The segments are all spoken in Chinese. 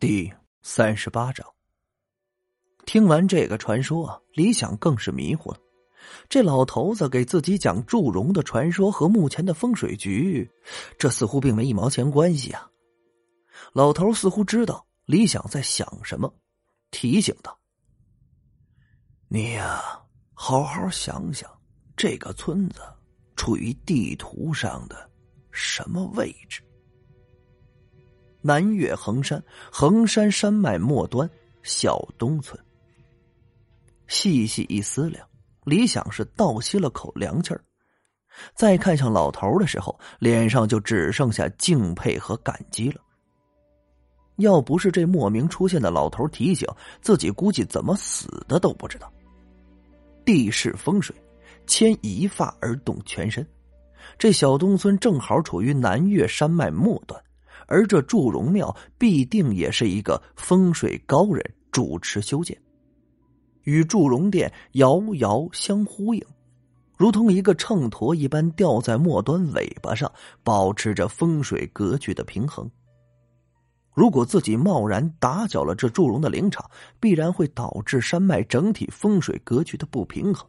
第三十八章。听完这个传说，李想更是迷糊了。这老头子给自己讲祝融的传说和目前的风水局，这似乎并没一毛钱关系啊。老头似乎知道李想在想什么，提醒道：“你呀，好好想想，这个村子处于地图上的什么位置？”南岳衡山，衡山山脉末端，小东村。细细一思量，李想是倒吸了口凉气儿。再看向老头的时候，脸上就只剩下敬佩和感激了。要不是这莫名出现的老头提醒，自己估计怎么死的都不知道。地势风水，牵一发而动全身。这小东村正好处于南岳山脉末端。而这祝融庙必定也是一个风水高人主持修建，与祝融殿遥遥相呼应，如同一个秤砣一般吊在末端尾巴上，保持着风水格局的平衡。如果自己贸然打搅了这祝融的灵场，必然会导致山脉整体风水格局的不平衡，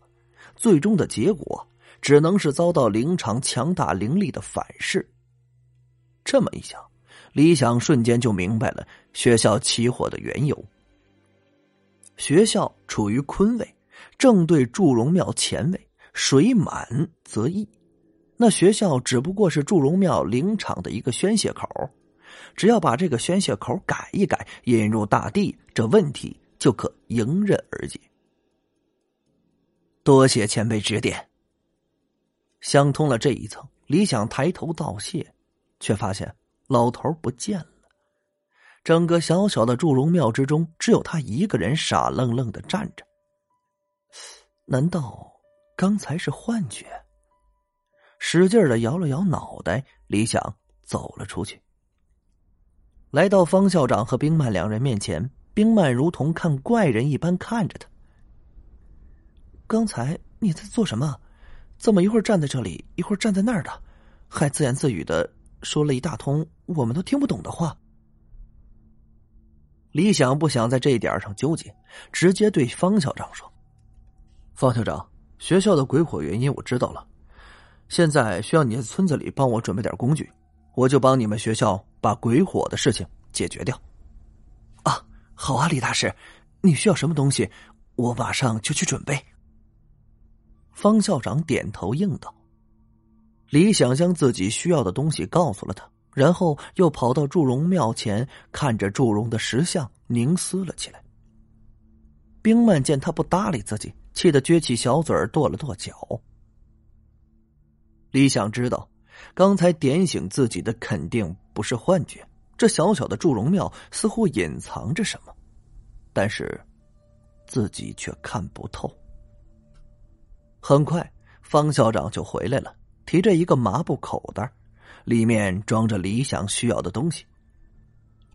最终的结果只能是遭到灵场强大灵力的反噬。这么一想。李想瞬间就明白了学校起火的缘由。学校处于坤位，正对祝融庙前位，水满则溢。那学校只不过是祝融庙灵场的一个宣泄口，只要把这个宣泄口改一改，引入大地，这问题就可迎刃而解。多谢前辈指点。想通了这一层，李想抬头道谢，却发现。老头不见了，整个小小的祝融庙之中，只有他一个人傻愣愣的站着。难道刚才是幻觉？使劲的摇了摇脑袋，李想走了出去。来到方校长和冰曼两人面前，冰曼如同看怪人一般看着他。刚才你在做什么？怎么一会儿站在这里，一会儿站在那儿的，还自言自语的？说了一大通我们都听不懂的话。李想不想在这一点上纠结，直接对方校长说：“方校长，学校的鬼火原因我知道了，现在需要你在村子里帮我准备点工具，我就帮你们学校把鬼火的事情解决掉。”啊，好啊，李大师，你需要什么东西，我马上就去准备。方校长点头应道。李想将自己需要的东西告诉了他，然后又跑到祝融庙前，看着祝融的石像凝思了起来。冰曼见他不搭理自己，气得撅起小嘴儿跺了跺脚。李想知道，刚才点醒自己的肯定不是幻觉，这小小的祝融庙似乎隐藏着什么，但是自己却看不透。很快，方校长就回来了。提着一个麻布口袋，里面装着李想需要的东西。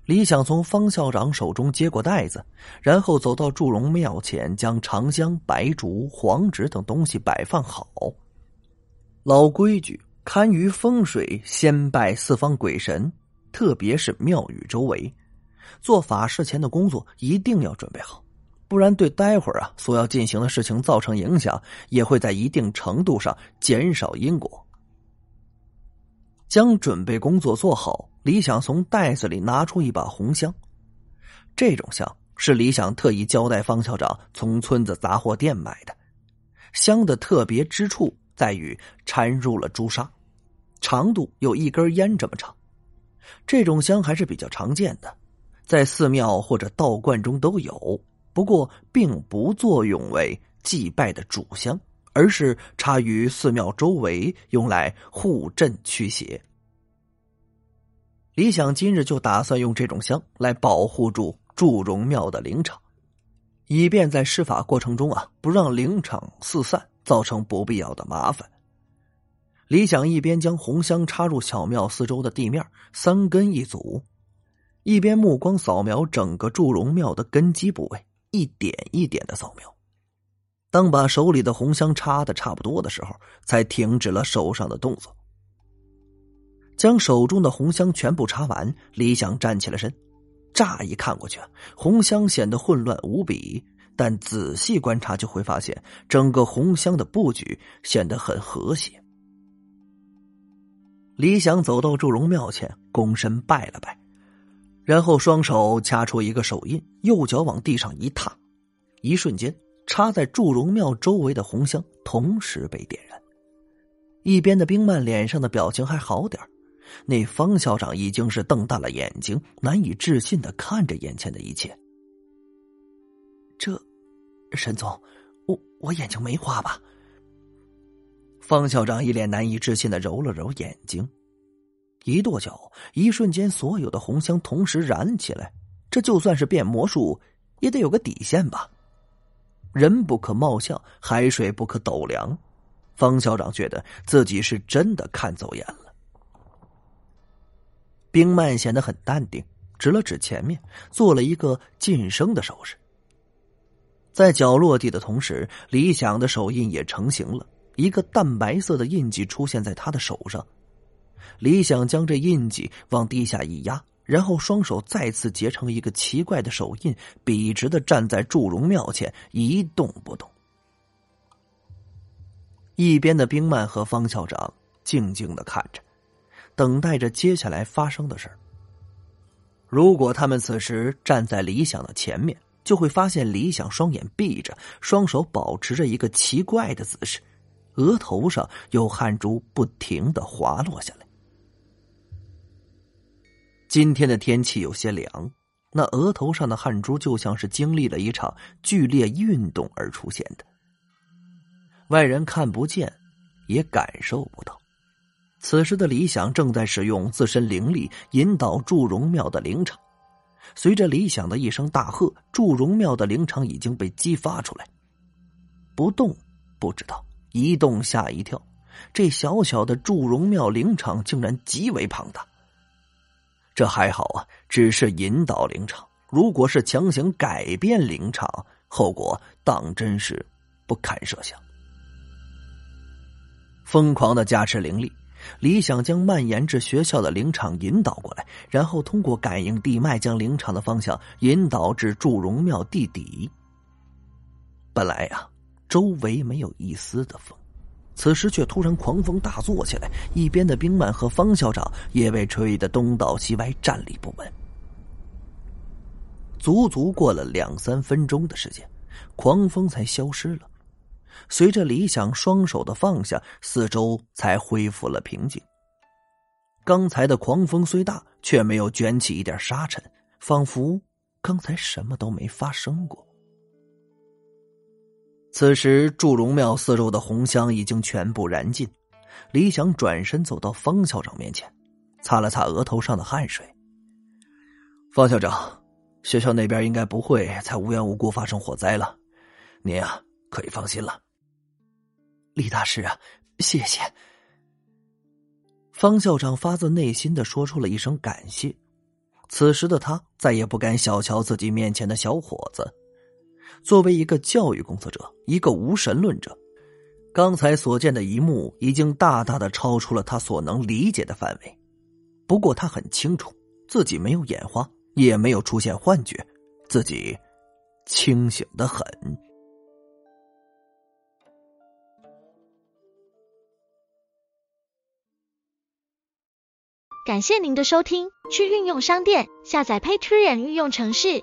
李想从方校长手中接过袋子，然后走到祝融庙前，将长香、白烛、黄纸等东西摆放好。老规矩，堪舆风水，先拜四方鬼神，特别是庙宇周围，做法事前的工作一定要准备好，不然对待会儿啊所要进行的事情造成影响，也会在一定程度上减少因果。将准备工作做好，李想从袋子里拿出一把红香。这种香是李想特意交代方校长从村子杂货店买的。香的特别之处在于掺入了朱砂，长度有一根烟这么长。这种香还是比较常见的，在寺庙或者道观中都有，不过并不作用为祭拜的主香。而是插于寺庙周围，用来护镇驱邪。李想今日就打算用这种香来保护住祝融庙的灵场，以便在施法过程中啊，不让灵场四散，造成不必要的麻烦。李想一边将红香插入小庙四周的地面，三根一组，一边目光扫描整个祝融庙的根基部位，一点一点的扫描。当把手里的红香插的差不多的时候，才停止了手上的动作。将手中的红香全部插完，李想站起了身，乍一看过去，红香显得混乱无比，但仔细观察就会发现，整个红香的布局显得很和谐。李想走到祝融庙前，躬身拜了拜，然后双手掐出一个手印，右脚往地上一踏，一瞬间，插在祝融庙周围的红香同时被点燃。一边的冰曼脸上的表情还好点那方校长已经是瞪大了眼睛，难以置信的看着眼前的一切。这，沈总，我我眼睛没花吧？方校长一脸难以置信的揉了揉眼睛，一跺脚，一瞬间，所有的红香同时燃起来。这就算是变魔术，也得有个底线吧？人不可貌相，海水不可斗量。方校长觉得自己是真的看走眼了。冰曼显得很淡定，指了指前面，做了一个晋升的手势。在脚落地的同时，李想的手印也成型了，一个淡白色的印记出现在他的手上。李想将这印记往地下一压，然后双手再次结成一个奇怪的手印，笔直的站在祝融庙前一动不动。一边的冰曼和方校长静静的看着。等待着接下来发生的事儿。如果他们此时站在李想的前面，就会发现李想双眼闭着，双手保持着一个奇怪的姿势，额头上有汗珠不停的滑落下来。今天的天气有些凉，那额头上的汗珠就像是经历了一场剧烈运动而出现的，外人看不见，也感受不到。此时的李想正在使用自身灵力引导祝融庙的灵场，随着李想的一声大喝，祝融庙的灵场已经被激发出来。不动不知道，一动吓一跳，这小小的祝融庙灵场竟然极为庞大。这还好啊，只是引导灵场，如果是强行改变灵场，后果当真是不堪设想。疯狂的加持灵力。李想将蔓延至学校的灵场引导过来，然后通过感应地脉将灵场的方向引导至祝融庙地底。本来呀，周围没有一丝的风，此时却突然狂风大作起来，一边的冰曼和方校长也被吹得东倒西歪，站立不稳。足足过了两三分钟的时间，狂风才消失了。随着李想双手的放下，四周才恢复了平静。刚才的狂风虽大，却没有卷起一点沙尘，仿佛刚才什么都没发生过。此时，祝融庙四周的红香已经全部燃尽。李想转身走到方校长面前，擦了擦额头上的汗水。方校长，学校那边应该不会再无缘无故发生火灾了，您啊，可以放心了。李大师啊，谢谢！方校长发自内心的说出了一声感谢。此时的他再也不敢小瞧自己面前的小伙子。作为一个教育工作者，一个无神论者，刚才所见的一幕已经大大的超出了他所能理解的范围。不过他很清楚，自己没有眼花，也没有出现幻觉，自己清醒的很。感谢您的收听，去运用商店下载 Patreon 运用城市，